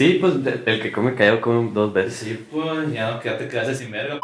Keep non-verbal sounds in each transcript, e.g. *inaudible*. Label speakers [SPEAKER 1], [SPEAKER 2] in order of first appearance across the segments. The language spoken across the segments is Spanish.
[SPEAKER 1] Sí, pues de- el que come callado come dos veces.
[SPEAKER 2] Sí, pues ya no, ya te quedaste sin verga.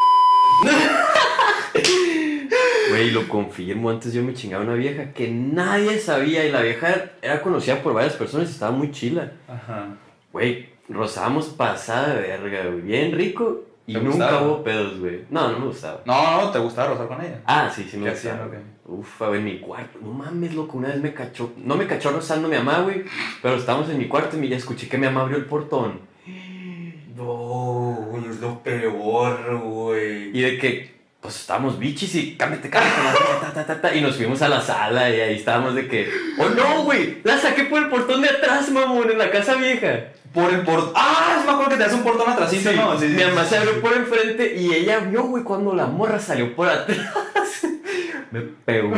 [SPEAKER 1] Güey, lo confirmo. Antes yo me chingaba una vieja que nadie sabía y la vieja era conocida por varias personas y estaba muy chila.
[SPEAKER 2] Ajá.
[SPEAKER 1] Güey, rozábamos pasada de verga, güey. Bien rico y
[SPEAKER 2] ¿Te
[SPEAKER 1] nunca
[SPEAKER 2] gustaba?
[SPEAKER 1] hubo pedos, güey. No, no me gustaba.
[SPEAKER 2] No, no, ¿te gustaba rozar con ella?
[SPEAKER 1] Ah, sí, sí me
[SPEAKER 2] ¿Qué
[SPEAKER 1] gustaba.
[SPEAKER 2] hacían o qué?
[SPEAKER 1] Uf, a ver, en mi cuarto. No mames, loco, una vez me cachó. No me cachó rozando mi mamá, güey. Pero estábamos en mi cuarto y ya escuché que mi mamá abrió el portón. *gasps*
[SPEAKER 2] No, es lo peor, güey.
[SPEAKER 1] Y de que, pues estábamos bichis y cámbiate, cámbiate, y nos fuimos a la sala y ahí estábamos de que, oh no, güey, la saqué por el portón de atrás, mamón, en la casa vieja.
[SPEAKER 2] Por el portón. Ah, sí me acuerdo que te hace un portón atrásito,
[SPEAKER 1] Sí,
[SPEAKER 2] ¿no? Sí, sí,
[SPEAKER 1] mi mamá se abrió por enfrente y ella vio, güey, cuando la morra salió por atrás. *laughs* Me pegó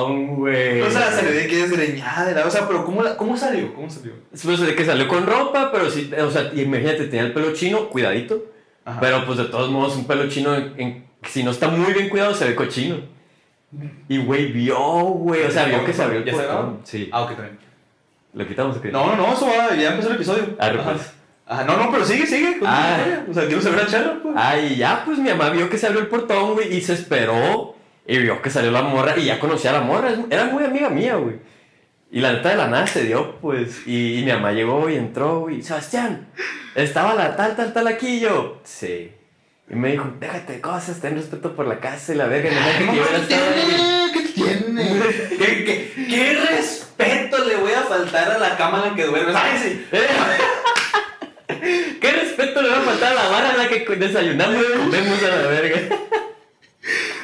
[SPEAKER 1] un güey.
[SPEAKER 2] O sea, salió de que desgreñada la. O sea, pero ¿cómo, la- ¿cómo salió? ¿Cómo salió?
[SPEAKER 1] Pues de que salió con ropa, pero sí, o sea, imagínate, tenía el pelo chino, cuidadito.
[SPEAKER 2] Ajá.
[SPEAKER 1] Pero pues de todos modos, un pelo chino, en- en- si no está muy bien cuidado, se ve cochino. Y güey, vio, güey, o sea, vio que se abrió el
[SPEAKER 2] ¿Ya se
[SPEAKER 1] portón. Sí.
[SPEAKER 2] Ah, ok, también.
[SPEAKER 1] ¿Lo quitamos o qué?
[SPEAKER 2] No, no, no, eso va, ya empezó el episodio. Ajá.
[SPEAKER 1] pues.
[SPEAKER 2] No, no, pero sigue, sigue.
[SPEAKER 1] Ah.
[SPEAKER 2] O sea, quiero saber a Charo, pues.
[SPEAKER 1] Ay, ya, pues mi mamá vio que se abrió el portón, güey, y se esperó. Y vio que salió la morra, y ya conocía a la morra. Era muy amiga mía, güey. Y la neta de la nada se dio, pues. Y, y mi mamá llegó y entró, güey. Sebastián, estaba la tal, tal, tal aquí y yo. Sí. Y me dijo, déjate de cosas, ten respeto por la casa y la verga. Imagínate que yo ahí.
[SPEAKER 2] ¿Qué tiene? *laughs* ¿Qué, qué, qué respeto le voy a faltar a la cama en la que duermes? ¡Ay, sí! *laughs*
[SPEAKER 1] ¿Qué respeto le va a faltar a la barra en la que desayunamos y comemos a la verga?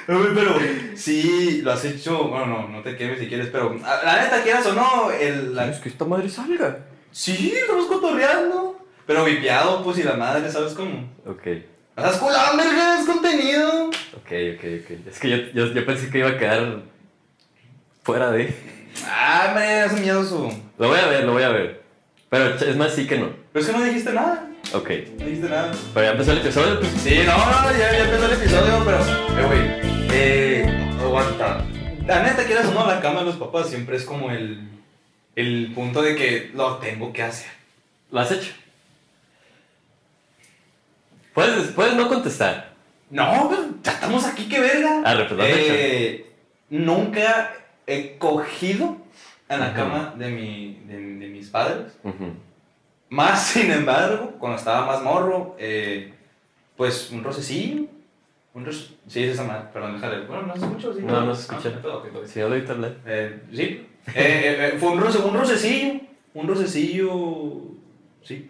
[SPEAKER 2] Pero sí, lo has hecho. Bueno, no, no te quemes si quieres, pero a- la neta, quieras o no, el, la-
[SPEAKER 1] Es que esta madre salga.
[SPEAKER 2] Sí, estamos cotorreando. Pero vipiado, pues, y la madre, ¿sabes cómo?
[SPEAKER 1] Ok,
[SPEAKER 2] ¡No seas culón, verga! ¡Es contenido!
[SPEAKER 1] ok, ok, ok. Es que yo, yo, yo pensé que iba a quedar fuera de...
[SPEAKER 2] ¡Ah, hombre! Es miedoso.
[SPEAKER 1] Lo voy a ver, lo voy a ver. Pero es más sí que no.
[SPEAKER 2] Pero es que no dijiste nada.
[SPEAKER 1] Ok.
[SPEAKER 2] No dijiste nada.
[SPEAKER 1] Pero ya empezó el episodio, pues.
[SPEAKER 2] Sí, no, no, ya, ya empezó el episodio, pero. Eh, güey. Eh. Aguanta. La neta, quieras o no, la cama de los papás siempre es como el. El punto de que lo tengo que hacer.
[SPEAKER 1] ¿Lo has hecho? Puedes, puedes no contestar.
[SPEAKER 2] No, ya estamos aquí, qué verga.
[SPEAKER 1] Has
[SPEAKER 2] Eh, Nunca he cogido en la cama de, mi, de, de mis padres.
[SPEAKER 1] Ujú.
[SPEAKER 2] Más *laughs* sin embargo, cuando estaba más morro, eh, pues un rocecillo. Un roce... Sí, es esa madre. Perdón, déjale. Bueno, no se escucha. ¿sí?
[SPEAKER 1] No, no se escucha.
[SPEAKER 2] Ah, ok, ok.
[SPEAKER 1] Si no lo internet.
[SPEAKER 2] Eh, sí. Eh, eh, fue un, roce, un rocecillo. Un rocecillo. Sí.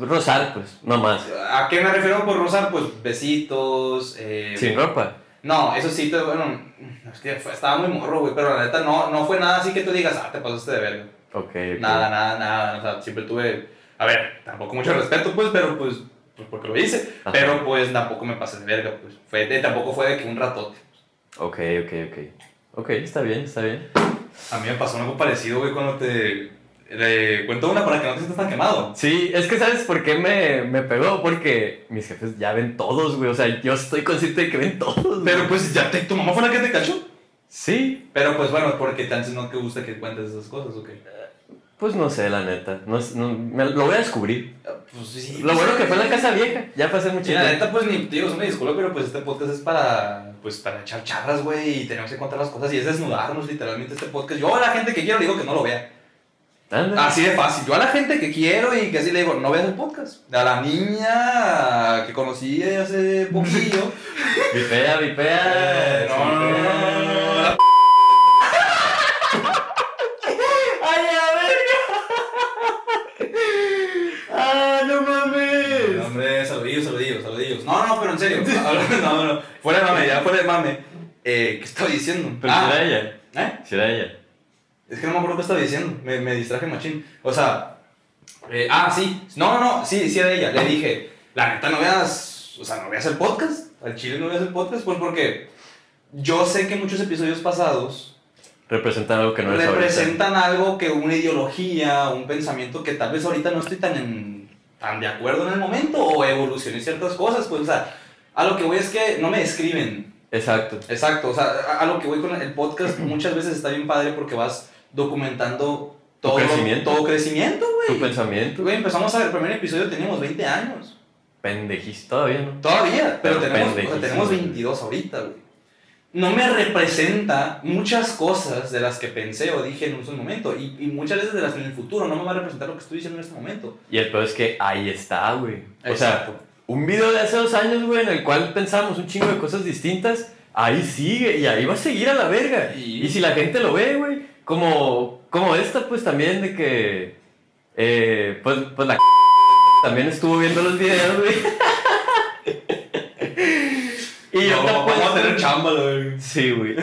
[SPEAKER 1] Rosar, pues, no más.
[SPEAKER 2] ¿A qué me refiero por rozar? Pues besitos. Eh,
[SPEAKER 1] Sin ropa.
[SPEAKER 2] No, eso sí, te, bueno. Es que fue- estaba muy morro, güey. Pero la neta no, no fue nada así que tú digas, ah, te pasaste de verga.
[SPEAKER 1] Ok, ok.
[SPEAKER 2] Nada, nada, nada. O sea, siempre tuve. A ver, tampoco mucho respeto, pues, pero pues. Pues porque lo hice.
[SPEAKER 1] Ajá.
[SPEAKER 2] Pero pues tampoco me pasé de verga, pues. Fue de- tampoco fue de que un ratote.
[SPEAKER 1] Ok, ok, ok. Ok, está bien, está bien.
[SPEAKER 2] A mí me pasó algo parecido, güey, cuando te. le cuento una para que no te sientas tan quemado.
[SPEAKER 1] Sí, es que ¿sabes por qué me, me pegó? Porque mis jefes ya ven todos, güey. O sea, yo estoy consciente de que ven todos. güey.
[SPEAKER 2] Pero pues ya te, tu mamá fue la que te cachó.
[SPEAKER 1] Sí,
[SPEAKER 2] Pero pues bueno, porque tanto no te gusta que cuentes esas cosas, ¿ok?
[SPEAKER 1] Pues no sé, la neta. No, es- no- me- lo voy a descubrir.
[SPEAKER 2] Pues sí.
[SPEAKER 1] Lo bueno que fue en la casa vieja. Ya pasé mucho
[SPEAKER 2] Sí, la
[SPEAKER 1] tiempo.
[SPEAKER 2] neta, pues ni te digo, es una disculpa, pero pues este podcast es para, pues, para echar charlas, güey, y tenemos que contar las cosas y es desnudarnos literalmente este podcast. Yo a la gente que quiero le digo que no lo vea. Así de fácil. Yo a la gente que quiero y que así le digo, no veas el podcast. A la niña que conocí hace poquillo.
[SPEAKER 1] Vipea, vipea.
[SPEAKER 2] Eh, no, no, no, no, No, no, pero en serio. *laughs* No, no, fuera de mame, ya fuera de mame. Eh, ¿Qué estaba diciendo?
[SPEAKER 1] Pero
[SPEAKER 2] Ah,
[SPEAKER 1] si era ella.
[SPEAKER 2] ¿eh?
[SPEAKER 1] Si era ella.
[SPEAKER 2] Es que no me acuerdo qué estaba diciendo. Me, me distraje machín. O sea. eh, ah, sí. No, no, no. Sí, sí era ella. Le dije, la neta no veas. O sea, no veas el podcast. Al chile no veas el podcast. Pues porque yo sé que muchos episodios pasados
[SPEAKER 1] Representan algo que no ahorita.
[SPEAKER 2] representan algo que una ideología, un pensamiento que tal vez ahorita no estoy tan, en- tan de acuerdo en el momento o evolucioné ciertas cosas. Pues, o sea, a lo que voy es que no me describen.
[SPEAKER 1] Exacto.
[SPEAKER 2] Exacto, o sea, a, a lo que voy con el podcast *clears throat* muchas veces está bien padre porque vas documentando todo,
[SPEAKER 1] crecimiento.
[SPEAKER 2] todo crecimiento,
[SPEAKER 1] Tu
[SPEAKER 2] güey.
[SPEAKER 1] pensamiento.
[SPEAKER 2] Güey, empezamos a ver el primer episodio, teníamos 20 años.
[SPEAKER 1] Pendejís todavía, ¿no?
[SPEAKER 2] Todavía, pero,
[SPEAKER 1] Pero
[SPEAKER 2] tenemos, o sea, tenemos
[SPEAKER 1] güey.
[SPEAKER 2] 22 ahorita, güey. No me representa muchas cosas de las que pensé o dije en un momento. Y, y muchas veces de las que en el futuro no me va a representar lo que estoy diciendo en este momento.
[SPEAKER 1] Y el peor es que ahí está, güey. O sea, un video de hace dos años, güey, en el cual pensábamos un chingo de cosas distintas, ahí sigue y ahí va a seguir a la verga.
[SPEAKER 2] Y-
[SPEAKER 1] Y, si la gente lo ve, güey, como, como esta, pues también de que, eh, pues, pues la *laughs* también estuvo viendo los videos, güey. Y yo
[SPEAKER 2] No,
[SPEAKER 1] te
[SPEAKER 2] vamos a
[SPEAKER 1] apuesto-
[SPEAKER 2] tener chamba, güey.
[SPEAKER 1] Sí, güey.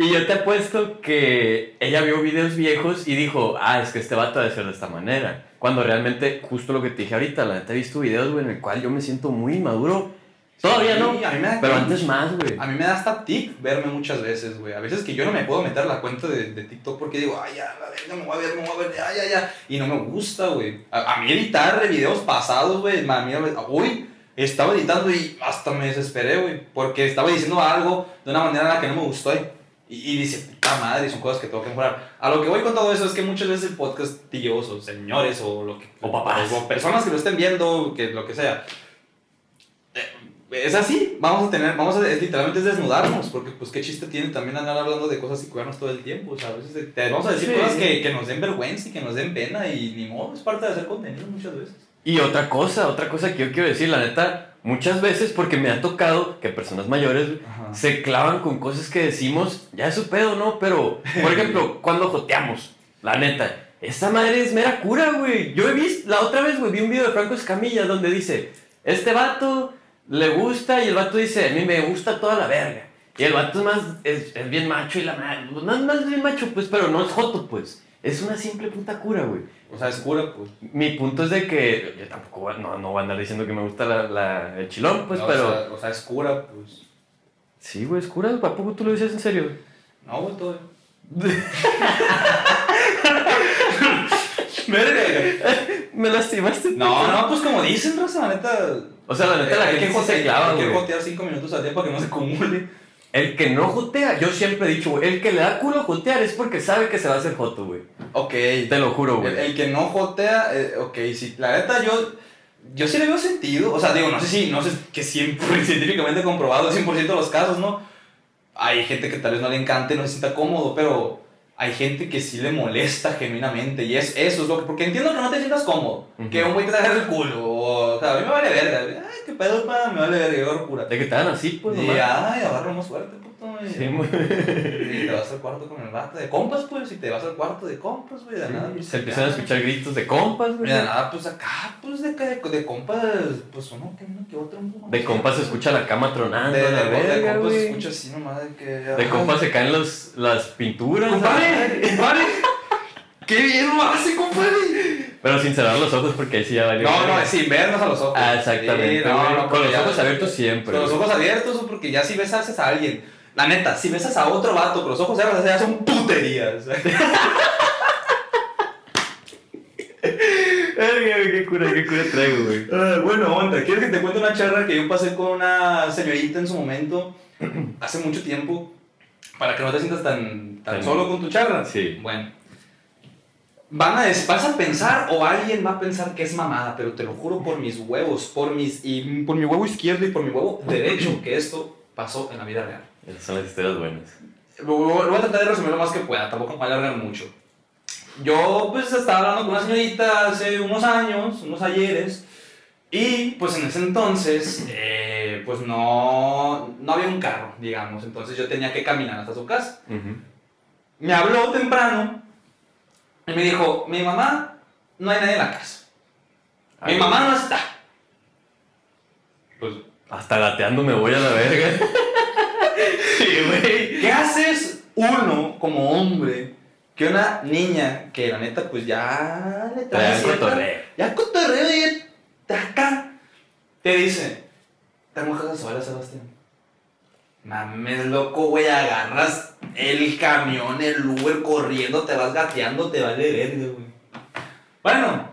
[SPEAKER 1] Y yo te apuesto que ella vio videos viejos y dijo, ah, es que este vato debe ser de esta manera. Cuando realmente, justo lo que te dije ahorita, la neta he visto videos, güey, en el cual yo me siento muy inmaduro. Todavía
[SPEAKER 2] Sí,
[SPEAKER 1] no,
[SPEAKER 2] a mí me da
[SPEAKER 1] pero antes más, güey.
[SPEAKER 2] A mí me da hasta tic verme muchas veces, güey. A veces que yo no me puedo meter la cuenta de, de TikTok porque digo, ay, ya, la verga, me voy a ver, me voy a ver, ya, ya, ya. Y no me gusta, güey. A, a mí editar de videos pasados, güey, a mí, uy, estaba editando y hasta me desesperé, güey. Porque estaba diciendo algo de una manera en la que no me gustó. Y, y dice, puta madre, son cosas que tengo que mejorar. A lo que voy con todo eso es que muchas veces el podcast, tíos o señores o lo que...
[SPEAKER 1] O papás.
[SPEAKER 2] O personas que lo estén viendo, que lo que sea. Es así, vamos a tener, vamos a, es, literalmente es desnudarnos, porque pues qué chiste tiene también andar hablando de cosas y cuidarnos todo el tiempo, o sea, a veces te, vamos a decir
[SPEAKER 1] Sí.
[SPEAKER 2] cosas que, que nos den vergüenza y que nos den pena y ni modo, es parte de hacer contenido muchas veces.
[SPEAKER 1] Y otra cosa, otra cosa que yo quiero decir, la neta, muchas veces porque me ha tocado que personas mayores
[SPEAKER 2] Ajá.
[SPEAKER 1] se clavan con cosas que decimos, ya es su pedo, ¿no? Pero, por ejemplo, *laughs* cuando joteamos, la neta, esta madre es mera cura, güey. Yo he visto, la otra vez, güey, vi un video de Franco Escamilla donde dice, este vato le gusta y el vato dice, a mí me gusta toda la verga. Y el vato es más, es, es bien macho y la madre, no es más bien macho, pues, pero no es joto, pues. Es una simple puta cura, güey.
[SPEAKER 2] O sea, es cura, pues.
[SPEAKER 1] Mi punto es de que yo tampoco no, no voy a andar diciendo que me gusta la, la- el chilón, pues,
[SPEAKER 2] No,
[SPEAKER 1] pero...
[SPEAKER 2] O sea, o sea, es cura, pues.
[SPEAKER 1] Sí, güey, es cura, ¿a poco tú lo dices en serio?
[SPEAKER 2] No, güey, todo. *laughs*
[SPEAKER 1] Me lastimaste.
[SPEAKER 2] No, no, pues como dicen, raza, la neta.
[SPEAKER 1] O sea, la neta, la
[SPEAKER 2] hay
[SPEAKER 1] gente
[SPEAKER 2] que
[SPEAKER 1] sí se
[SPEAKER 2] jotear,
[SPEAKER 1] clava,
[SPEAKER 2] hay que
[SPEAKER 1] güey.
[SPEAKER 2] jotear 5 minutos al día para que no se acumule.
[SPEAKER 1] El que no jotea, yo siempre he dicho, güey, el que le da culo jotear es porque sabe que se va a hacer joto, güey.
[SPEAKER 2] Ok.
[SPEAKER 1] Te lo juro, güey.
[SPEAKER 2] el que no jotea, eh, ok, sí, la neta yo, yo sí le veo sentido, o sea, digo, no sé si, no sé que siempre *laughs* científicamente comprobado, 100% de los casos, ¿no? Hay gente que tal vez no le encante, no se sienta cómodo, pero hay gente que sí le molesta genuinamente, y es, eso es lo que, porque entiendo que no te sientas cómodo, que un güey te agarre el culo, o, o sea, a mí me vale verga, ay, qué pedo, pa, me vale verga, yo cura.
[SPEAKER 1] De que dan así, pues,
[SPEAKER 2] y
[SPEAKER 1] nomás.
[SPEAKER 2] ay, agarra más fuerte, puto, y,
[SPEAKER 1] Sí, güey. *laughs*
[SPEAKER 2] y te vas al cuarto con el vato de compas, pues, y te vas al cuarto de compas, güey, de nada. pues,
[SPEAKER 1] Se empiezan a escuchar gritos de compas, güey.
[SPEAKER 2] Mira, nada, pues acá, pues de, de, de compas, pues uno que uno que otro. ¿no?
[SPEAKER 1] De compas se escucha la cama tronando,
[SPEAKER 2] De, de,
[SPEAKER 1] la
[SPEAKER 2] de
[SPEAKER 1] verga,
[SPEAKER 2] compas se escucha así nomás de que.
[SPEAKER 1] De compas se caen los, las pinturas.
[SPEAKER 2] Compadre, compadre. ¡Qué bien lo hace, compadre!
[SPEAKER 1] Pero sin cerrar los ojos porque ahí sí ya valió.
[SPEAKER 2] No, no, sin vernos a los ojos.
[SPEAKER 1] Ah, exactamente,
[SPEAKER 2] Sí, no,
[SPEAKER 1] güey.
[SPEAKER 2] no,
[SPEAKER 1] Con los ojos abiertos siempre.
[SPEAKER 2] Con los ojos abiertos, porque ya si besas a alguien. La neta, si besas a otro vato con los ojos abiertos, ya son puterías.
[SPEAKER 1] Qué cura, qué cura traigo, güey.
[SPEAKER 2] Ah, bueno, onda, ¿quieres que te cuente una charla que yo pasé con una señorita en su momento, hace mucho tiempo, para que no te sientas tan, tan solo con tu charla?
[SPEAKER 1] Sí.
[SPEAKER 2] Bueno. Van a, vas a pensar o alguien va a pensar que es mamada, pero te lo juro por mis huevos, por, mis, y por mi huevo izquierdo y por mi huevo derecho, que esto pasó en la vida real.
[SPEAKER 1] Esas son las historias buenas.
[SPEAKER 2] Voy a tratar de resumir lo más que pueda, tampoco me voy a alargar mucho. Yo pues estaba hablando con una señorita hace unos años, unos ayeres, y pues en ese entonces eh, pues no, no había un carro, digamos, entonces yo tenía que caminar hasta su casa.
[SPEAKER 1] Ujú.
[SPEAKER 2] Me habló temprano y me dijo, mi mamá, no hay nadie en la casa. Mi
[SPEAKER 1] Ay,
[SPEAKER 2] mamá no está. Pues,
[SPEAKER 1] Hasta gateando me voy a la verga. *laughs* sí, güey.
[SPEAKER 2] ¿qué haces uno como hombre que una niña que la neta pues ya le trae cierta-
[SPEAKER 1] cotorreo.
[SPEAKER 2] ya cotorreo y está acá, te dice, te mojas sola, Sebastián. Mames, loco, güey, agarras el camión, el Uber corriendo, te vas gateando, te vale verga, güey. Bueno,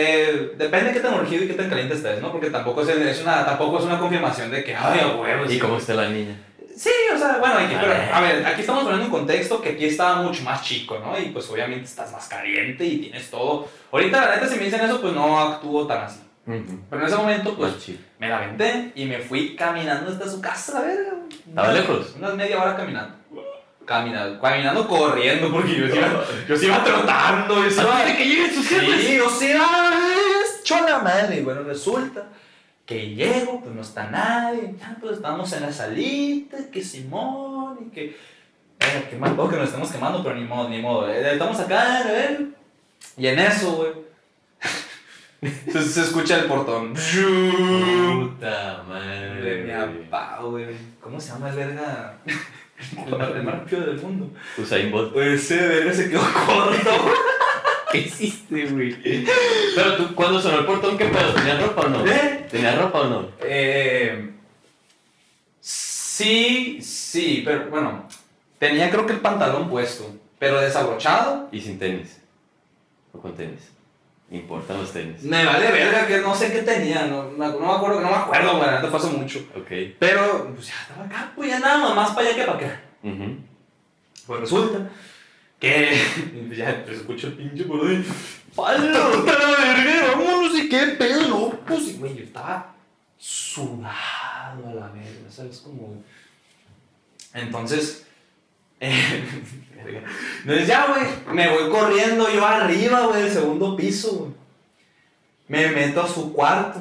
[SPEAKER 2] eh, depende de qué tan urgido y qué tan caliente estés, ¿no? Porque tampoco es, es una, tampoco es una confirmación de que, ay, a huevos.
[SPEAKER 1] ¿Y cómo está la niña?
[SPEAKER 2] Sí, o sea, bueno, aquí,
[SPEAKER 1] A
[SPEAKER 2] pero, a ver, aquí estamos poniendo un contexto que aquí estaba mucho más chico, ¿no? Y pues obviamente estás más caliente y tienes todo. Ahorita, la neta, si me dicen eso, pues no actúo tan así.
[SPEAKER 1] Ujú.
[SPEAKER 2] Pero en ese momento, pues me la aventé y me fui caminando hasta su casa, a ver.
[SPEAKER 1] ¿Estaba lejos?
[SPEAKER 2] Unas media hora caminando. Caminando, caminando corriendo, porque yo iba, yo sí iba trotando, yo sí iba.
[SPEAKER 1] Antes de que lleguen sus jefes.
[SPEAKER 2] Sí, o sea, es chola madre. Bueno, resulta que llego, pues no está nadie. Ya, pues estamos en la salita, que Simón y que. Eh, qué mal pedo que nos estamos quemando, pero ni modo, ni modo. eh, Estamos acá, a ver. Y en eso, güey. Se, se escucha el portón.
[SPEAKER 1] Puta
[SPEAKER 2] De mi
[SPEAKER 1] madre.
[SPEAKER 2] papá, güey. ¿Cómo se llama el verga? El más, el más rápido del mundo.
[SPEAKER 1] Usain Bolt.
[SPEAKER 2] Ese verga se quedó corto. *laughs*
[SPEAKER 1] ¿Qué hiciste, güey? Pero tú, cuando sonó el portón, ¿qué pedo? ¿Tenías ropa o no?
[SPEAKER 2] ¿Eh?
[SPEAKER 1] ¿Tenías ropa o no?
[SPEAKER 2] Eh, sí, sí, pero bueno, tenía creo que el pantalón puesto, pero desabrochado.
[SPEAKER 1] Y sin tenis. O con tenis. Importan los tenis.
[SPEAKER 2] Me vale verga que no sé qué tenía, no, no, no me acuerdo, no me acuerdo, güey, fue hace mucho.
[SPEAKER 1] Ok.
[SPEAKER 2] Pero, pues ya estaba acá, pues ya nada más para allá que para acá.
[SPEAKER 1] Ujú.
[SPEAKER 2] Pues resulta que *laughs* pues ya pues, escucho el pinche por ahí. ¡Palo! la verga! ¡Vámonos! ¿Y qué pedo? No, pues, güey, yo estaba sudado a la verga, ¿sabes? Como. Entonces. *laughs* Entonces ya, güey, me voy corriendo yo arriba, güey, del segundo piso, güey. Me meto a su cuarto.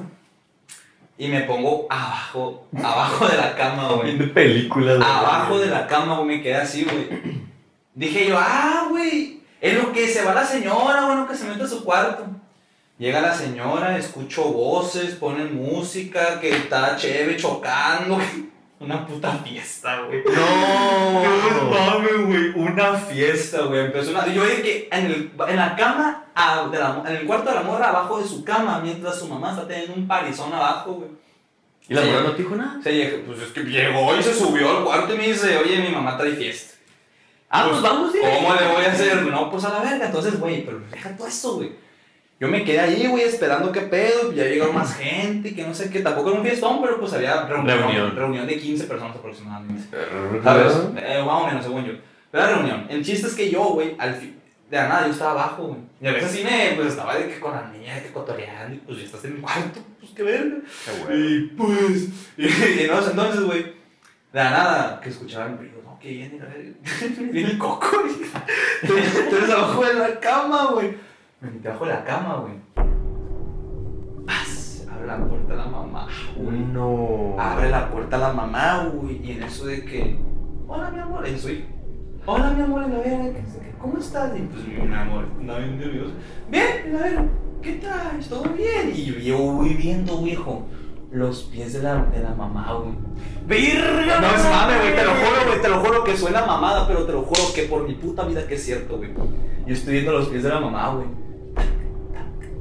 [SPEAKER 2] Y me pongo abajo, abajo de la cama, güey.
[SPEAKER 1] Viendo películas. güey.
[SPEAKER 2] Abajo de la cama, güey, me quedé así, güey. Dije yo, ah, güey, es lo que se va la señora, güey, lo que se mete a su cuarto. Llega la señora, escucho voces, ponen música, que está chévere, chocando. *laughs* Una puta fiesta, güey. No mames, güey, una fiesta, güey. Empezó una... Yo veía que en, el, en la cama, a- de la- en el cuarto de la morra, abajo de su cama, mientras su mamá está teniendo un parizón abajo, güey.
[SPEAKER 1] ¿Y la morra no te dijo nada?
[SPEAKER 2] Se pues es que llegó y se subió al cuarto y me dice, oye, mi mamá trae fiesta.
[SPEAKER 1] Ah, pues vamos, directo.
[SPEAKER 2] ¿Cómo le voy a hacer? No, pues a la verga. Entonces, güey, pero deja todo eso, güey. Yo me quedé ahí, güey, esperando qué pedo. Ya llegaron más gente, que no sé qué. Tampoco era un fiestón, pero pues había reunión.
[SPEAKER 1] Reunión.
[SPEAKER 2] Reunión de 15 personas aproximadamente.
[SPEAKER 1] ¿Sabes?
[SPEAKER 2] Eh, más o menos, según yo. Pero era reunión. El chiste es que yo, güey, al fin. De la nada, yo estaba abajo, güey. Y a veces sí me, pues estaba de que con la niña, de que cotoreando, y pues ya estás en mi cuarto, pues qué verga. Y pues, *laughs* y, y entonces, güey, de la nada, que escuchaban ruido, no, que viene, a ver, *laughs* viene el coco, güey. *laughs* Entonces, abajo de la cama, güey. Me metí abajo de la cama, güey. Paz, abre la puerta la mamá, güey.
[SPEAKER 1] No.
[SPEAKER 2] Abre la puerta la mamá, güey, y en eso de que, hola, mi amor, y soy, hola, mi amor, y la que, ¿cómo estás? Y pues, mi amor, andaba bien nervioso. Bien, la verga, ¿qué traes? ¿Todo bien? Y yo, yo voy viendo, viejo, los pies de la, de la mamá, güey.
[SPEAKER 1] ¡Virga!
[SPEAKER 2] No es mame, güey, te lo juro, güey, te lo juro que suena mamada, pero te lo juro que por mi puta vida que es cierto, güey. Yo estoy viendo los pies de la mamá, güey.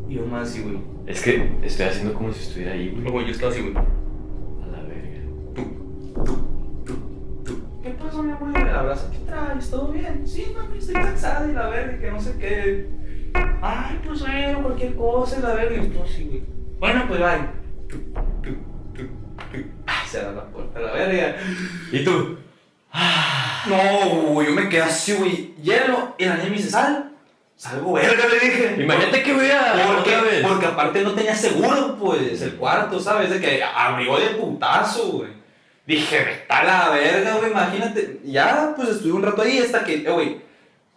[SPEAKER 2] Y yo más así, güey.
[SPEAKER 1] Es que estoy haciendo como si estuviera ahí, güey.
[SPEAKER 2] Yo estaba así, güey.
[SPEAKER 1] A la verga.
[SPEAKER 2] ¿Qué pasó, mi amor? Me abrazo. ¿Qué traes? ¿Todo bien? Sí, mami, estoy cansada y la verga, que no sé qué. Ay, pues bueno, cualquier cosa y la verga. Y yo así, güey. Bueno, pues bye. Tu, tu, tu. Ay, se da la puerta, la verga.
[SPEAKER 1] ¿Y tú?
[SPEAKER 2] No, güey, yo me quedé así, güey. Hielo. Y la niña me dice, sal. Salgo, verga, le dije.
[SPEAKER 1] Imagínate que voy a.
[SPEAKER 2] Porque,
[SPEAKER 1] otra vez.
[SPEAKER 2] porque aparte no tenía seguro, pues, el cuarto, ¿sabes? De que abrió de putazo, güey. Dije, vete a la verga, güey, imagínate. Ya, pues estuve un rato ahí hasta que, eh, güey,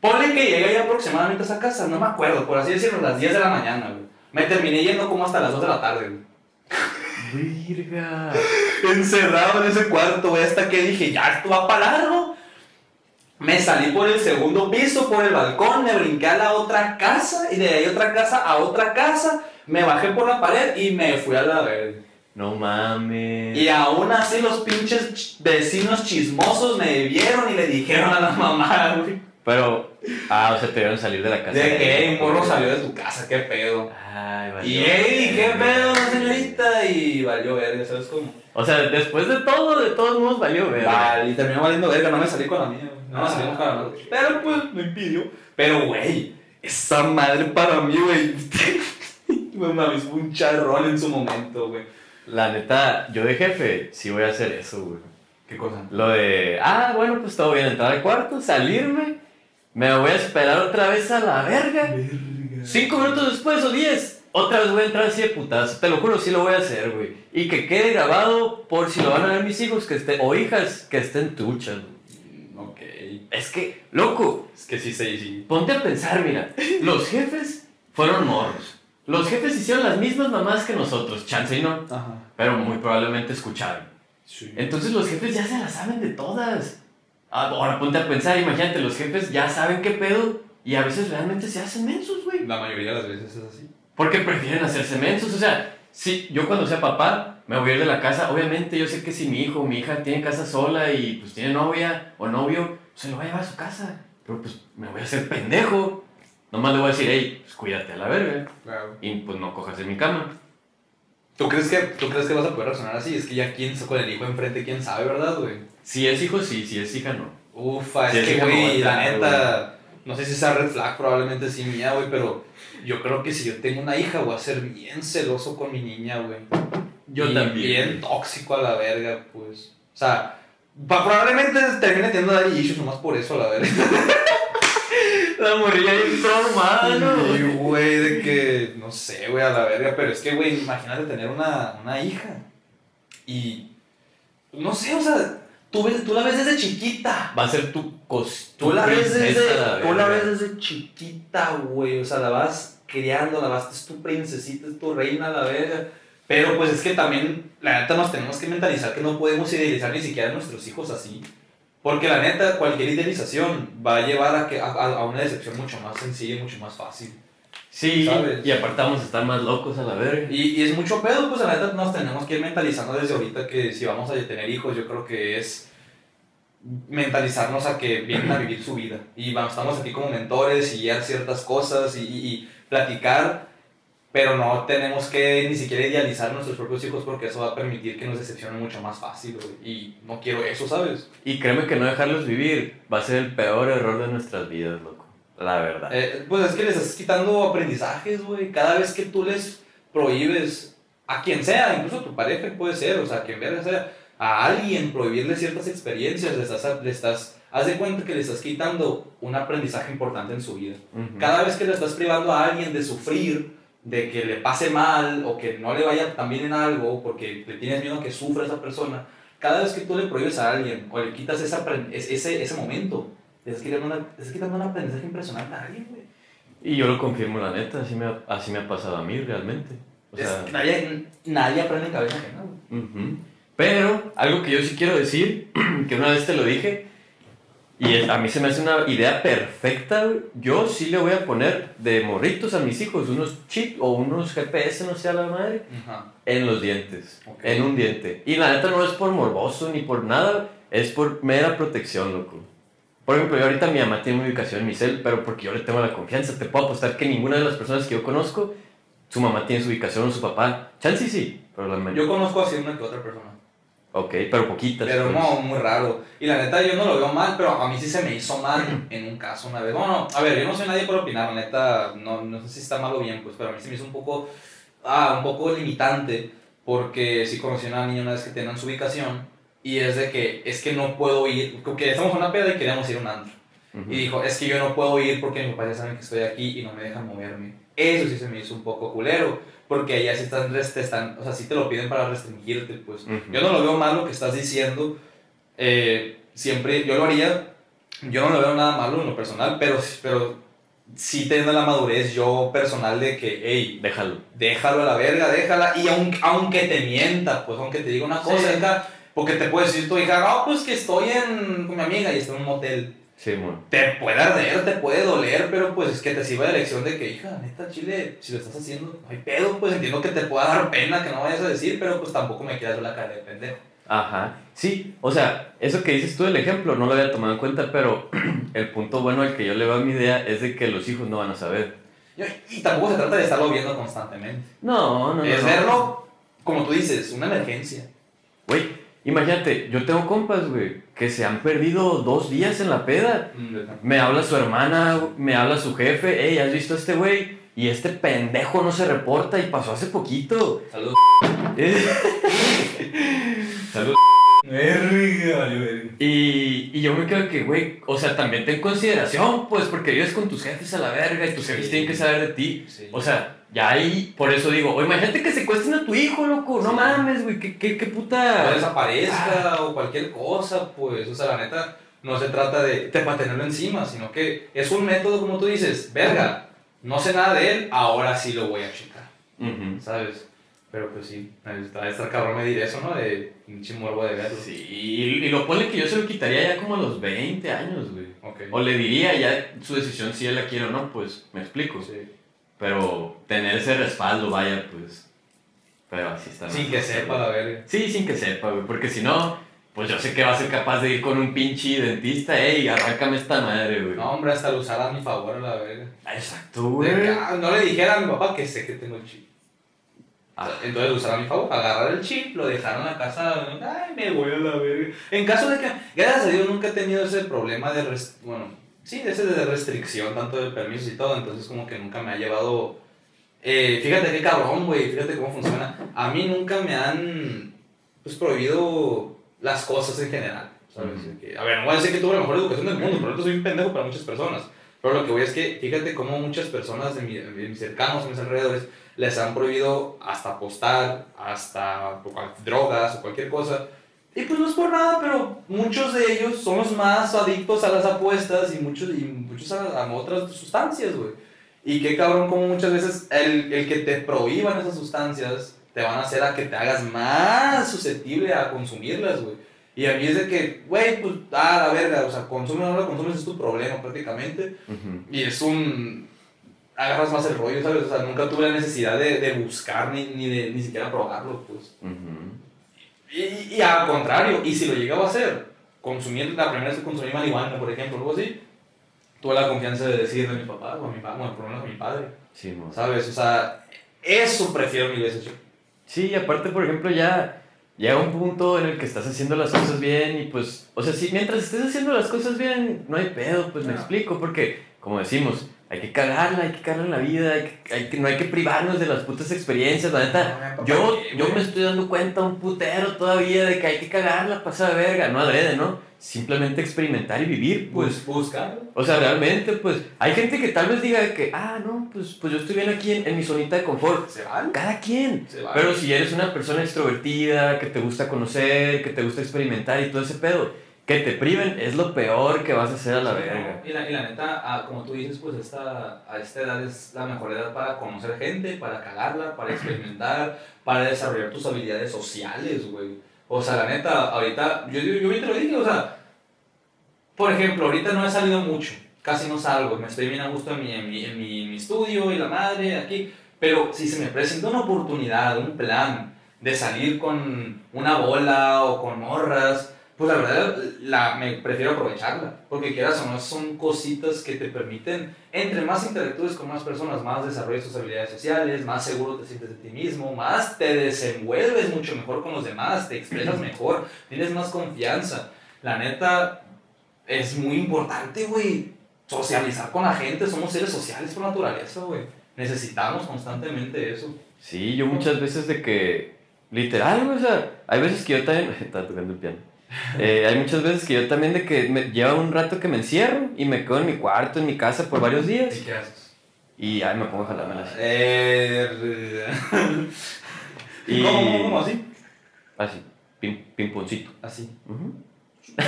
[SPEAKER 2] ponle que llegué ya aproximadamente a esa casa, no me acuerdo, por así decirlo, a las 10 de la mañana, güey. Me terminé yendo como hasta las 2 de la tarde, güey.
[SPEAKER 1] Virga. *laughs*
[SPEAKER 2] Encerrado en ese cuarto, güey, hasta que dije, ya, esto va para largo. Me salí por el segundo piso, por el balcón, me brinqué a la otra casa y de ahí otra casa a otra casa. Me bajé por la pared y me fui a la verga.
[SPEAKER 1] No mames.
[SPEAKER 2] Y aún así los pinches ch- vecinos chismosos me vieron y le dijeron a la mamá, güey.
[SPEAKER 1] Pero. Ah, o sea, te vieron salir de la casa.
[SPEAKER 2] De que "Ey, morro salió de tu casa, qué pedo.
[SPEAKER 1] Ay, valió.
[SPEAKER 2] Y ey, qué pedo, señorita. Y valió verga, ¿sabes cómo?
[SPEAKER 1] O sea, después de todo, de todos modos valió, verga.
[SPEAKER 2] Vale, y terminó valiendo verga, no me salí con la mía, güey. No me salimos con la madre. Pero pues, me impidió. Pero, güey, esa madre para mí, güey. *laughs* Güey, mames, fue un charrón en su momento, güey.
[SPEAKER 1] La neta, yo de jefe, sí voy a hacer eso, güey.
[SPEAKER 2] ¿Qué cosa?
[SPEAKER 1] Lo de, ah, bueno, pues todo bien, entrar al cuarto, salirme, me voy a esperar otra vez a la verga. Cinco minutos después o diez, otra vez voy a entrar así de putazo. Te lo juro, sí lo voy a hacer, güey. Y que quede grabado por si lo van a ver mis hijos que estén, o hijas que estén truchas, güey.
[SPEAKER 2] Ok.
[SPEAKER 1] Es que, loco,
[SPEAKER 2] Es que sí, sí, sí.
[SPEAKER 1] ponte a pensar, mira, *laughs* los jefes fueron morros. Los jefes hicieron las mismas mamás que nosotros, chance y no,
[SPEAKER 2] Ajá.
[SPEAKER 1] pero muy probablemente escucharon.
[SPEAKER 2] Sí.
[SPEAKER 1] Entonces los jefes ya se las saben de todas. Ah, Ahora ponte a pensar, imagínate, los jefes ya saben qué pedo y a veces realmente se hacen mensos, güey.
[SPEAKER 2] La mayoría de las veces es así.
[SPEAKER 1] Porque prefieren hacerse mensos. O sea, si yo cuando sea papá me voy a ir de la casa, obviamente yo sé que si mi hijo o mi hija tiene casa sola y pues tiene novia o novio, se lo va a llevar a su casa. Pero pues me voy a hacer pendejo. Nomás le voy a decir, hey, pues cuídate a la verga.
[SPEAKER 2] Claro.
[SPEAKER 1] Y pues no cojas en mi cama.
[SPEAKER 2] ¿Tú crees, que, ¿Tú crees que vas a poder razonar así? Es que ya quién con el hijo enfrente, quién sabe, ¿verdad, güey?
[SPEAKER 1] Si es hijo, sí, si es hija, no.
[SPEAKER 2] Ufa, es que, güey, la neta, no sé si sea red flag, probablemente sí mía, güey, pero yo creo que si yo tengo una hija, voy a ser bien celoso con mi niña, güey.
[SPEAKER 1] Yo
[SPEAKER 2] Y
[SPEAKER 1] también.
[SPEAKER 2] Bien tóxico a la verga, pues. O sea, probablemente termine teniendo daddy issues nomás por eso, a la verga. *laughs*
[SPEAKER 1] La morrilla bien traumada, ¿no?
[SPEAKER 2] Y, güey, de que, no sé, güey, a la verga, pero es que, güey, imagínate tener una, una hija. Y, no sé, o sea, tú, ves, tú la ves desde chiquita.
[SPEAKER 1] Va a ser tu costumbre.
[SPEAKER 2] Tú la ves desde, tú la ves desde chiquita, güey. O sea, la vas criando, la vas, es tu princesita, es tu reina, la verga. Pero pues es que también, la neta, nos tenemos que mentalizar que no podemos idealizar ni siquiera a nuestros hijos así. Porque la neta, cualquier idealización va a llevar a, que, a, a una decepción mucho más sencilla y mucho más fácil.
[SPEAKER 1] Sí,
[SPEAKER 2] ¿Sabes?
[SPEAKER 1] y aparte vamos a estar más locos a la verga.
[SPEAKER 2] Y, y es mucho pedo, pues la neta nos tenemos que ir mentalizando desde ahorita que si vamos a tener hijos, yo creo que es mentalizarnos a que vienen a vivir su vida. Y vamos, estamos aquí como mentores y guiar ciertas cosas y, y- y platicar, pero no tenemos que ni siquiera idealizar a nuestros propios hijos porque eso va a permitir que nos decepcionen mucho más fácil, güey. Y no quiero eso, ¿sabes?
[SPEAKER 1] Y créeme que no dejarlos vivir va a ser el peor error de nuestras vidas, loco. La verdad.
[SPEAKER 2] Eh, pues es que les estás quitando aprendizajes, güey. Cada vez que tú les prohíbes a quien sea, incluso a tu pareja puede ser, o sea, a quien verga sea, a alguien prohibirle ciertas experiencias, le estás, le estás, haz de cuenta que le estás quitando un aprendizaje importante en su vida.
[SPEAKER 1] Ujú.
[SPEAKER 2] Cada vez que le estás privando a alguien de sufrir, de que le pase mal o que no le vaya tan bien en algo, porque le tienes miedo a que sufra esa persona, cada vez que tú le prohíbes a alguien o le quitas ese, ese, ese momento, le quitando una, le estás quitando un aprendizaje impresionante a alguien, güey.
[SPEAKER 1] Y yo lo confirmo, la neta, así me ha, así me ha pasado a mí realmente. O
[SPEAKER 2] Es
[SPEAKER 1] sea,
[SPEAKER 2] que nadie, nadie aprende en cabeza ajena, güey.
[SPEAKER 1] ujú. Pero algo que yo sí quiero decir, *clears throat* que una vez te lo dije, y es- a mí se me hace una idea perfecta, güey. yo sí le voy a poner de morritos a mis hijos unos chips o unos GPS, no sé a la madre,
[SPEAKER 2] Ajá.
[SPEAKER 1] en los dientes,
[SPEAKER 2] Ok.
[SPEAKER 1] en un diente. Y la neta no es por morboso ni por nada, es por mera protección, loco. Por ejemplo, yo ahorita mi mamá tiene mi ubicación en mi cel, pero porque yo le tengo la confianza. Te puedo apostar que ninguna de las personas que yo conozco, su mamá tiene su ubicación o su papá. Chance sí, pero la mayoría.
[SPEAKER 2] Yo conozco así una que otra persona.
[SPEAKER 1] Ok, pero poquitas.
[SPEAKER 2] Pero
[SPEAKER 1] pues.
[SPEAKER 2] no, muy raro. Y la neta, yo no lo veo mal, pero a mí sí se me hizo mal en un caso una vez. Bueno, a ver, yo no soy nadie para opinar, la neta, no, no sé si está mal o bien, pues, pero a mí se me hizo un poco, ah, un poco limitante, porque sí conocí a una niña una vez que tenían su ubicación, y es de que, es que no puedo ir, porque estamos en una peda y queríamos ir a un antro.
[SPEAKER 1] Ujú.
[SPEAKER 2] Y dijo, es que yo no puedo ir porque mis papás ya saben que estoy aquí y no me dejan moverme. Eso sí se me hizo un poco culero, porque allá sí están, te están, o sea, sí te lo piden para restringirte, pues. Yo no lo veo mal lo que estás diciendo, eh, siempre, yo lo haría, yo no lo veo nada malo en lo personal, pero, pero sí teniendo la madurez yo personal de que, hey,
[SPEAKER 1] Déjalo.
[SPEAKER 2] déjalo a la verga, déjala, y aunque, aunque te mienta, pues aunque te diga una cosa,
[SPEAKER 1] Sí.
[SPEAKER 2] acá, porque te puede decir tu hija, no, pues que estoy en, con mi amiga y está en un motel
[SPEAKER 1] Sí, bueno.
[SPEAKER 2] te puede arder, te puede doler, pero pues es que te sirve de lección de que, hija, neta, Chile, si lo estás haciendo, no hay pedo, pues entiendo que te pueda dar pena que no vayas a decir, pero pues tampoco me quieras ver la cara de pendejo.
[SPEAKER 1] Ajá. Sí, o sea, eso que dices tú del ejemplo no lo había tomado en cuenta, pero *clears throat* el punto bueno al que yo le veo a mi idea es de que los hijos no van a saber.
[SPEAKER 2] Y, tampoco se trata de estarlo viendo constantemente.
[SPEAKER 1] No, no, no.
[SPEAKER 2] es
[SPEAKER 1] no.
[SPEAKER 2] verlo, como tú dices, una emergencia.
[SPEAKER 1] Güey, imagínate, yo tengo compas, güey, que se han perdido dos días en la peda. Me habla su hermana, me habla su jefe, hey, ¿has visto a este güey? Y este pendejo no se reporta y pasó hace poquito.
[SPEAKER 2] Salud. *laughs*
[SPEAKER 1] Eh, Y, y yo me quedo que, güey, o sea, también ten consideración, pues, porque vives con tus jefes a la verga y tus jefes
[SPEAKER 2] Sí.
[SPEAKER 1] tienen que saber de ti.
[SPEAKER 2] Sí.
[SPEAKER 1] O sea, ya ahí, por eso digo, o imagínate que secuestren a tu hijo, loco, no mames, güey, qué, qué, qué
[SPEAKER 2] o
[SPEAKER 1] puta...
[SPEAKER 2] desaparezca o cualquier cosa, pues, o sea, la neta, no se trata de, de para tenerlo encima, sino que es un método, como tú dices, verga, no sé nada de él, ahora sí lo voy a checar. ¿sabes? Pero pues sí, está estar cabrón medir eso, ¿no? De pinche morbo de verlo.
[SPEAKER 1] Sí, y, lo pone que yo se lo quitaría ya como a los 20 años, güey.
[SPEAKER 2] Ok.
[SPEAKER 1] O le diría ya su decisión si él la quiere o no, pues, me explico.
[SPEAKER 2] Sí.
[SPEAKER 1] Pero tener ese respaldo, vaya, pues... Pero así está.
[SPEAKER 2] Sin que sepa la verga.
[SPEAKER 1] Sí, sin que sepa, güey, porque si no, pues yo sé que va a ser capaz de ir con un pinche dentista, ey, arráncame esta madre, güey.
[SPEAKER 2] No, hombre, hasta lo usara a mi favor a la verga.
[SPEAKER 1] Exacto, güey.
[SPEAKER 2] Ah, no le dijera a mi papá que sé que tengo el chip.
[SPEAKER 1] Ah.
[SPEAKER 2] Entonces a mi favor, agarrar el chip, lo dejaron en la casa, ay, me voy a la verga. En caso de que, gracias a Dios, nunca he tenido ese problema de, rest- bueno, sí, ese de restricción, tanto de permisos y todo, entonces como que nunca me ha llevado, eh, fíjate qué cabrón, güey, fíjate cómo funciona. A mí nunca me han, pues, prohibido las cosas en general, ¿sabes? Que, a ver, no voy a decir que tuve la mejor educación del mundo, pero yo soy un pendejo para muchas personas. Pero lo que voy es que, fíjate cómo muchas personas de, mi- de mis cercanos, de mis alrededores, les han prohibido hasta apostar, hasta drogas o cualquier cosa. Y pues no es por nada, pero muchos de ellos son los más adictos a las apuestas y muchos, y muchos a, a otras sustancias, güey. Y qué cabrón como muchas veces el, el que te prohíban esas sustancias te van a hacer a que te hagas más susceptible a consumirlas, güey. Y a mí es de que, güey, pues, ah, la verga, o sea, consume o no la consumes es tu problema prácticamente.
[SPEAKER 1] Ujú.
[SPEAKER 2] Y es un... Agarras más el rollo, ¿sabes? O sea, nunca tuve la necesidad de, de buscar ni, ni, de, ni siquiera probarlo, pues.
[SPEAKER 1] Ujú.
[SPEAKER 2] Y, y al contrario, y si lo llegaba a hacer, consumir, la primera vez que consumí marihuana, por ejemplo, algo así, tuve la confianza de decirle a mi papá, o a mi bueno, por lo menos a mi padre,
[SPEAKER 1] Sí.
[SPEAKER 2] ¿sabes? O sea, eso prefiero mil veces yo.
[SPEAKER 1] Sí, y aparte, por ejemplo, ya llega un punto en el que estás haciendo las cosas bien y pues, o sea, si mientras estés haciendo las cosas bien, no hay pedo, pues me explico, porque, como decimos, hay que cagarla, hay que cagarla en la vida, hay que, hay que- no hay que privarnos de las putas experiencias, la neta.
[SPEAKER 2] No,
[SPEAKER 1] Yo,
[SPEAKER 2] ¿para qué,
[SPEAKER 1] yo me estoy dando cuenta un putero todavía de que hay que cagarla, pasa de verga, no adrede, ¿no? Simplemente experimentar y vivir, pues.
[SPEAKER 2] Pues buscar.
[SPEAKER 1] O sea, realmente, pues, hay gente que tal vez diga que, ah, no, pues, pues yo estoy bien aquí en, en mi zonita de confort.
[SPEAKER 2] Se vale.
[SPEAKER 1] Cada quien.
[SPEAKER 2] Se vale.
[SPEAKER 1] Pero si eres una persona extrovertida, que te gusta conocer, que te gusta experimentar y todo ese pedo, que te priven es lo peor que vas a hacer a la verga.
[SPEAKER 2] Y la, y la neta, ah, como tú dices, pues esta, a esta edad es la mejor edad para conocer gente, para cagarla, para experimentar, para desarrollar tus habilidades sociales, güey. O sea, la neta, ahorita, yo, yo, yo te lo dije, o sea, por ejemplo, ahorita no he salido mucho, casi no salgo, me estoy bien a gusto en mi, en mi, en mi, en mi estudio y la madre aquí, pero si se me presenta una oportunidad, un plan de salir con una bola o con morras, pues la verdad la, me prefiero aprovecharla, porque quieras o no, son cositas que te permiten, entre más interactúes con más personas, más desarrollas tus habilidades sociales, más seguro te sientes de ti mismo, más te desenvuelves mucho mejor con los demás, te expresas mejor, tienes más confianza. La neta, es muy importante, güey, socializar con la gente, somos seres sociales por naturaleza, güey. Necesitamos constantemente eso.
[SPEAKER 1] Sí, yo muchas veces de que, literal, güey, o sea, hay veces que yo también, *laughs* estaba tocando el piano. Eh, hay muchas veces que yo también de que me, lleva un rato que me encierro y me quedo en mi cuarto, en mi casa por varios días
[SPEAKER 2] ¿Y qué haces?
[SPEAKER 1] y ay, me pongo a jalarme las...
[SPEAKER 2] Eh, *laughs*
[SPEAKER 1] Y-
[SPEAKER 2] ¿Cómo, cómo, cómo? ¿Así?
[SPEAKER 1] Así, pim, pimponcito.
[SPEAKER 2] Así.
[SPEAKER 1] Ujú. *laughs*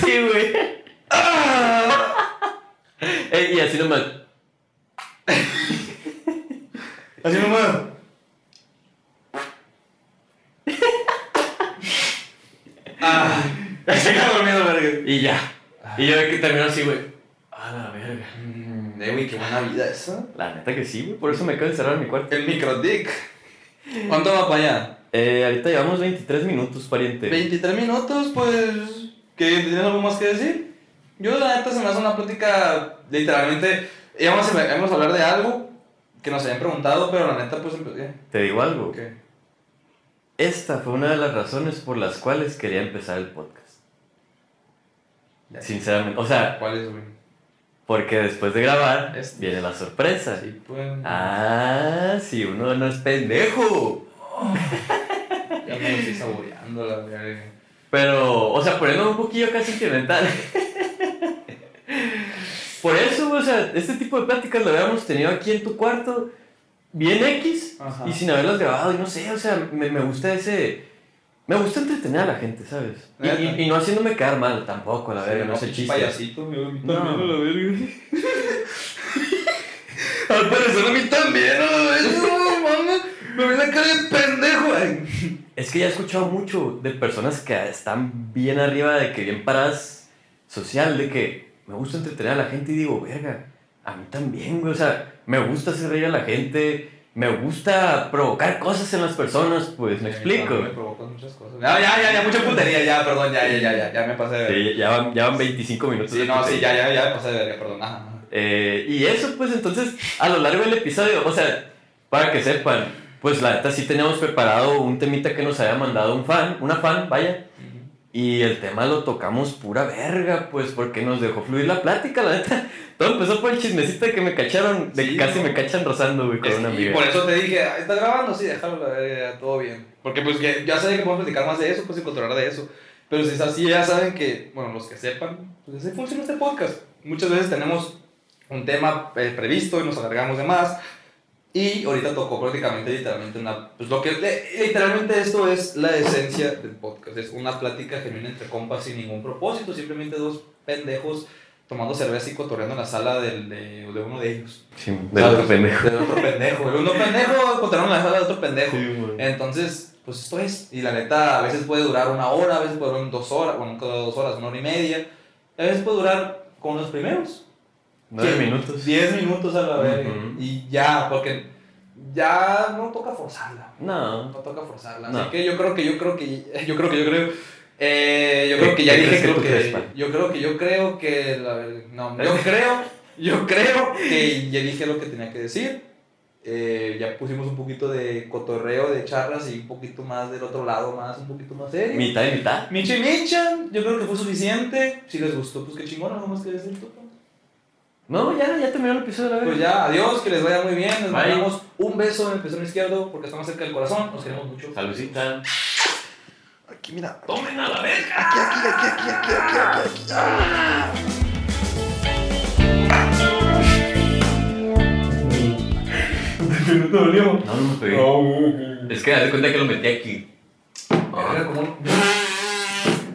[SPEAKER 1] Sí, güey. *laughs* Eh, y así nomás.
[SPEAKER 2] Así nomás. Ah, así me dormido, verga.
[SPEAKER 1] Y ya. Y yo de que termino así, güey. A la verga.
[SPEAKER 2] Mm, eh, güey, qué buena vida esa.
[SPEAKER 1] La neta que sí, güey. Por eso me quedo encerrado en mi cuarto.
[SPEAKER 2] El microdick. ¿Cuánto va para allá?
[SPEAKER 1] Eh, ahorita llevamos 23 minutos, pariente.
[SPEAKER 2] 23 minutos, pues. ¿qué, ¿Tienes algo más que decir? Yo, la neta, se me hace una plática. Literalmente. Íbamos a, íbamos a hablar de algo que nos habían preguntado, pero la neta, pues. empecé.
[SPEAKER 1] Te digo algo.
[SPEAKER 2] ¿Qué?
[SPEAKER 1] Esta fue una de las razones por las cuales quería empezar el podcast. Sinceramente. O sea,
[SPEAKER 2] ¿Cuál es, güey?
[SPEAKER 1] porque después de grabar
[SPEAKER 2] Este.
[SPEAKER 1] viene la sorpresa.
[SPEAKER 2] Sí, pues.
[SPEAKER 1] Ah, sí, uno no es pendejo. *laughs*
[SPEAKER 2] Ya me lo estoy saboreando, la verga.
[SPEAKER 1] Pero, o sea, poniendo un poquillo acá sentimental. Por eso, o sea, este tipo de pláticas lo habíamos tenido aquí en tu cuarto, bien X,
[SPEAKER 2] Ajá.
[SPEAKER 1] y sin haberlas grabado, y no sé, o sea, me, me gusta ese... Me gusta entretener a la gente, ¿sabes? Y,
[SPEAKER 2] Neta.
[SPEAKER 1] y- y no haciéndome quedar mal tampoco, la verga, no, es el
[SPEAKER 2] pinche
[SPEAKER 1] chiste.
[SPEAKER 2] payasito, yo a mí
[SPEAKER 1] No.
[SPEAKER 2] también, a la verga. *laughs* Al parecer a mí también, a la verga, no mames. Me ve la cara de pendejo, ay.
[SPEAKER 1] Es que ya he escuchado mucho de personas que están bien arriba, de que bien paradas social, de que me gusta entretener a la gente y digo, verga, a mí también, güey. O sea, me gusta hacer reír a la gente, me gusta provocar cosas en las personas, pues, ¿me explico?
[SPEAKER 2] Me provocan muchas cosas. Ya, ya, ya, ya, mucha putería, ya, perdón, ya, ya, ya, ya, ya me pasé de verga.
[SPEAKER 1] Sí, ya van, ya van 25 minutos.
[SPEAKER 2] Sí,
[SPEAKER 1] de
[SPEAKER 2] no, sí, ya, ya, ya me pasé de verga, perdón. Ajá.
[SPEAKER 1] Eh, y eso, pues, entonces, a lo largo del episodio, o sea, para que sepan, pues, la neta sí teníamos preparado un temita que nos había mandado un fan, una fan, vaya. Y el tema lo tocamos pura verga, pues, porque nos dejó fluir la plática, la neta. Todo empezó por el chismecito de que me cacharon, de
[SPEAKER 2] Sí,
[SPEAKER 1] que casi
[SPEAKER 2] no.
[SPEAKER 1] me cachan rozando, güey, con
[SPEAKER 2] Es-
[SPEAKER 1] una
[SPEAKER 2] y
[SPEAKER 1] amiga.
[SPEAKER 2] por eso te dije, "Ay, ¿estás grabando? Sí, déjalo, todo bien. Porque pues que ya sé que podemos platicar más de eso, pues y controlar de eso. Pero si es así, ya saben que, bueno, los que sepan, pues así funciona este podcast. Muchas veces tenemos un tema eh, previsto y nos alargamos de más. Y ahorita tocó prácticamente, literalmente, una. Pues lo que. le- Literalmente, esto es la esencia del podcast. Es una plática genuina entre compas sin ningún propósito. Simplemente dos pendejos tomando cerveza y cotorreando en la sala del, de, de uno de ellos.
[SPEAKER 1] Sí, del otro pendejo.
[SPEAKER 2] Del otro pendejo. El uno pendejo cotorreando en la sala de otro pendejo.
[SPEAKER 1] Sí.
[SPEAKER 2] Entonces, pues esto es. Y la neta, a veces puede durar una hora, a veces puede durar dos horas, bueno, dos horas, una hora y media. A veces puede durar como los primeros.
[SPEAKER 1] Nueve
[SPEAKER 2] ¿Qué?
[SPEAKER 1] minutos.
[SPEAKER 2] 10 minutos a la verga.
[SPEAKER 1] Ujú.
[SPEAKER 2] Y ya, porque ya no toca forzarla.
[SPEAKER 1] No.
[SPEAKER 2] No toca forzarla.
[SPEAKER 1] No.
[SPEAKER 2] Así que yo creo que yo creo que yo creo que yo creo eh, yo
[SPEAKER 1] ¿Qué-
[SPEAKER 2] creo que ya dije
[SPEAKER 1] que
[SPEAKER 2] yo creo que yo creo que la no, yo *laughs* creo yo creo que ya dije lo que tenía que decir. Eh, ya pusimos un poquito de cotorreo, de charlas y un poquito más del otro lado, más un poquito más serio.
[SPEAKER 1] Mitad y mitad.
[SPEAKER 2] Micha y Micha, yo creo que fue suficiente. Si les gustó, pues qué chingón, algo más que decir tú. pa?
[SPEAKER 1] No, ya, ya terminó el episodio, la
[SPEAKER 2] Pues
[SPEAKER 1] verga.
[SPEAKER 2] ya, adiós, que les vaya muy bien. Les mandamos un beso en el pezón izquierdo porque estamos cerca del corazón. Nos queremos mucho.
[SPEAKER 1] Saludcita.
[SPEAKER 2] Aquí, mira.
[SPEAKER 1] Tomen a la verga.
[SPEAKER 2] Aquí, aquí, aquí, aquí, aquí, aquí, aquí. Ah. ¿No te dolió?
[SPEAKER 1] No, no me pegué.
[SPEAKER 2] No.
[SPEAKER 1] Es que haz de cuenta que lo metí aquí.
[SPEAKER 2] Verga, ¿Cómo,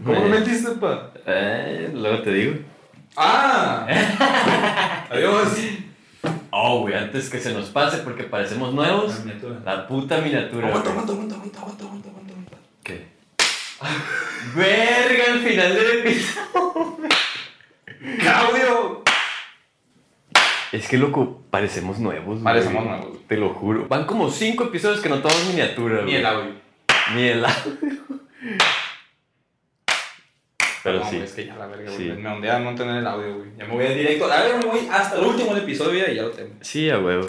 [SPEAKER 2] ¿Cómo lo metiste, pa?
[SPEAKER 1] Eh, luego te digo.
[SPEAKER 2] ¡Ah! *laughs* Adiós.
[SPEAKER 1] Oh, güey, antes que se nos pase porque parecemos nuevos. La puta miniatura. Güey.
[SPEAKER 2] aguanta, aguanta, aguanta, aguanta, aguanta, aguanta, aguanta.
[SPEAKER 1] ¿Qué? *laughs* Verga, al final del episodio.
[SPEAKER 2] ¡Claudio!
[SPEAKER 1] Es que, loco, parecemos nuevos. güey.
[SPEAKER 2] Parecemos nuevos.
[SPEAKER 1] Te lo juro. Van como cinco episodios que no tomamos miniatura,
[SPEAKER 2] Ni
[SPEAKER 1] güey.
[SPEAKER 2] el audio.
[SPEAKER 1] Ni el audio. Pero
[SPEAKER 2] No,
[SPEAKER 1] sí.
[SPEAKER 2] Es que ya la verga,
[SPEAKER 1] Sí.
[SPEAKER 2] güey. Me ondea no tener el audio, güey. Ya me voy directo. A ver, me voy hasta el último episodio y ya lo tengo.
[SPEAKER 1] Sí, a huevo.